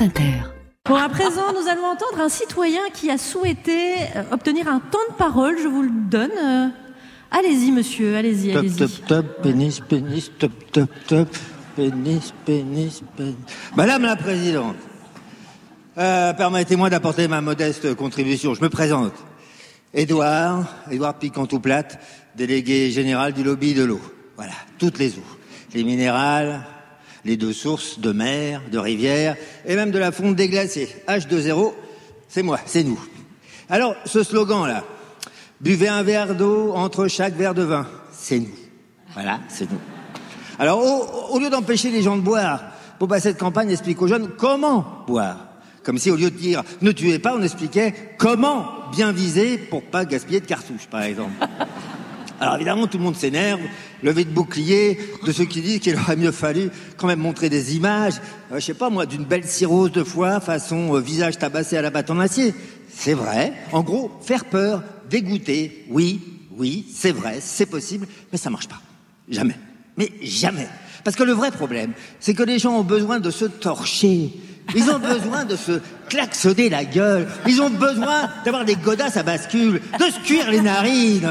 France Inter. Bon, à présent, nous allons entendre un citoyen qui a souhaité euh, obtenir un temps de parole. Je vous le donne. Euh, allez-y, monsieur, allez-y, allez-y. top, top, pénis, pénis, top, top, top, pénis, pénis, pénis. Madame la Présidente, euh, permettez-moi d'apporter ma modeste contribution. Je me présente. Édouard, Édouard Picantou-Plate, délégué général du lobby de l'eau. Voilà, toutes les eaux. Les minérales, les deux sources de mer, de rivière, et même de la fonte des glaciers. H2O, c'est moi, c'est nous. Alors, ce slogan-là, buvez un verre d'eau entre chaque verre de vin, c'est nous. Voilà, c'est nous. Alors, au, lieu d'empêcher les gens de boire, pour passer cette campagne explique aux jeunes comment boire. Comme si au lieu de dire ne tuez pas, on expliquait comment bien viser pour pas gaspiller de cartouches, par exemple. Alors évidemment, tout le monde s'énerve, levé de bouclier, de ceux qui disent qu'il aurait mieux fallu quand même montrer des images, euh, je sais pas moi, d'une belle cirrhose de foie façon euh, visage tabassé à la batte en acier. C'est vrai. En gros, faire peur, dégoûter, oui, oui, c'est vrai, c'est possible, mais ça marche pas. Jamais. Mais jamais. Parce que le vrai problème, c'est que les gens ont besoin de se torcher. Ils ont besoin de se klaxonner la gueule. Ils ont besoin d'avoir des godasses à bascule, de se cuire les narines,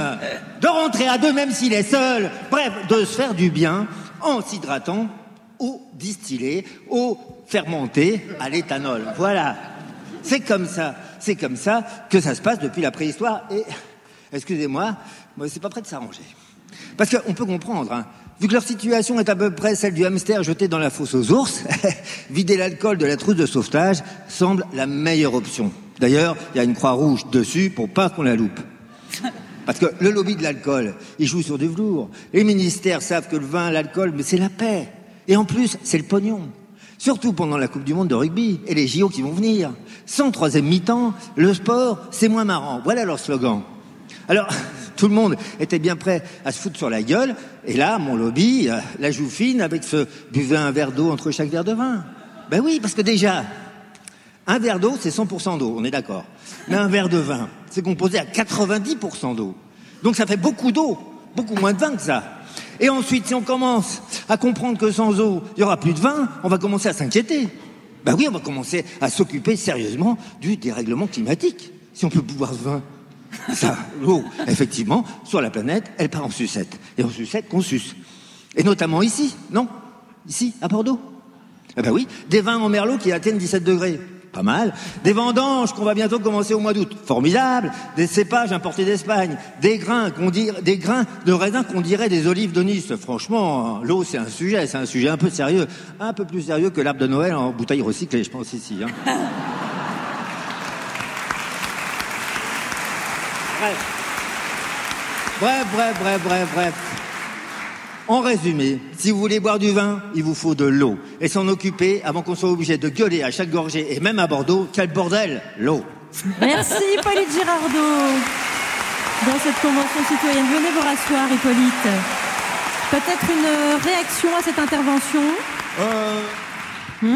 de rentrer à deux même s'il est seul. Bref, de se faire du bien en s'hydratant au distillé, au fermenté à l'éthanol. Voilà. C'est comme ça. C'est comme ça que ça se passe depuis la préhistoire. Et, excusez-moi, moi, c'est pas prêt de s'arranger. Parce qu'on peut comprendre, hein. Vu que leur situation est à peu près celle du hamster jeté dans la fosse aux ours, vider l'alcool de la trousse de sauvetage semble la meilleure option. D'ailleurs, il y a une croix rouge dessus pour pas qu'on la loupe. Parce que le lobby de l'alcool, il joue sur du velours. Les ministères savent que le vin, l'alcool, mais c'est la paix. Et en plus, c'est le pognon. Surtout pendant la Coupe du Monde de rugby et les JO qui vont venir. Sans troisième mi-temps, le sport, c'est moins marrant. Voilà leur slogan. Alors, tout le monde était bien prêt à se foutre sur la gueule. Et là, mon lobby, euh, la joue fine avec ce buvez un verre d'eau entre chaque verre de vin. Ben oui, parce que déjà, un verre d'eau, c'est 100% d'eau, on est d'accord. Mais un verre de vin, c'est composé à 90% d'eau. Donc ça fait beaucoup d'eau, beaucoup moins de vin que ça. Et ensuite, si on commence à comprendre que sans eau, il y aura plus de vin, on va commencer à s'inquiéter. Ben oui, on va commencer à s'occuper sérieusement du dérèglement climatique. Si on peut boire vin. Ça, l'eau, effectivement, sur la planète, elle part en sucette. Et en sucette qu'on suce. Et notamment ici, non? Ici, à Bordeaux? Eh ben oui, des vins en merlot qui atteignent 17 degrés. Pas mal. Des vendanges qu'on va bientôt commencer au mois d'août. Formidable. Des cépages importés d'Espagne. Des grains qu'on dirait, des grains de raisin qu'on dirait des olives de Nice. Franchement, l'eau, c'est un sujet. C'est un sujet un peu sérieux. Un peu plus sérieux que l'arbre de Noël en bouteille recyclée, je pense ici. Hein. Bref. Bref, bref, bref, bref, bref. En résumé, si vous voulez boire du vin, il vous faut de l'eau. Et s'en occuper avant qu'on soit obligé de gueuler à chaque gorgée, et même à Bordeaux, quel bordel, l'eau. Merci, Hippolyte Girardot. Dans cette convention citoyenne, venez vous rasseoir, Hippolyte. Peut-être une réaction à cette intervention? Euh, Hmm?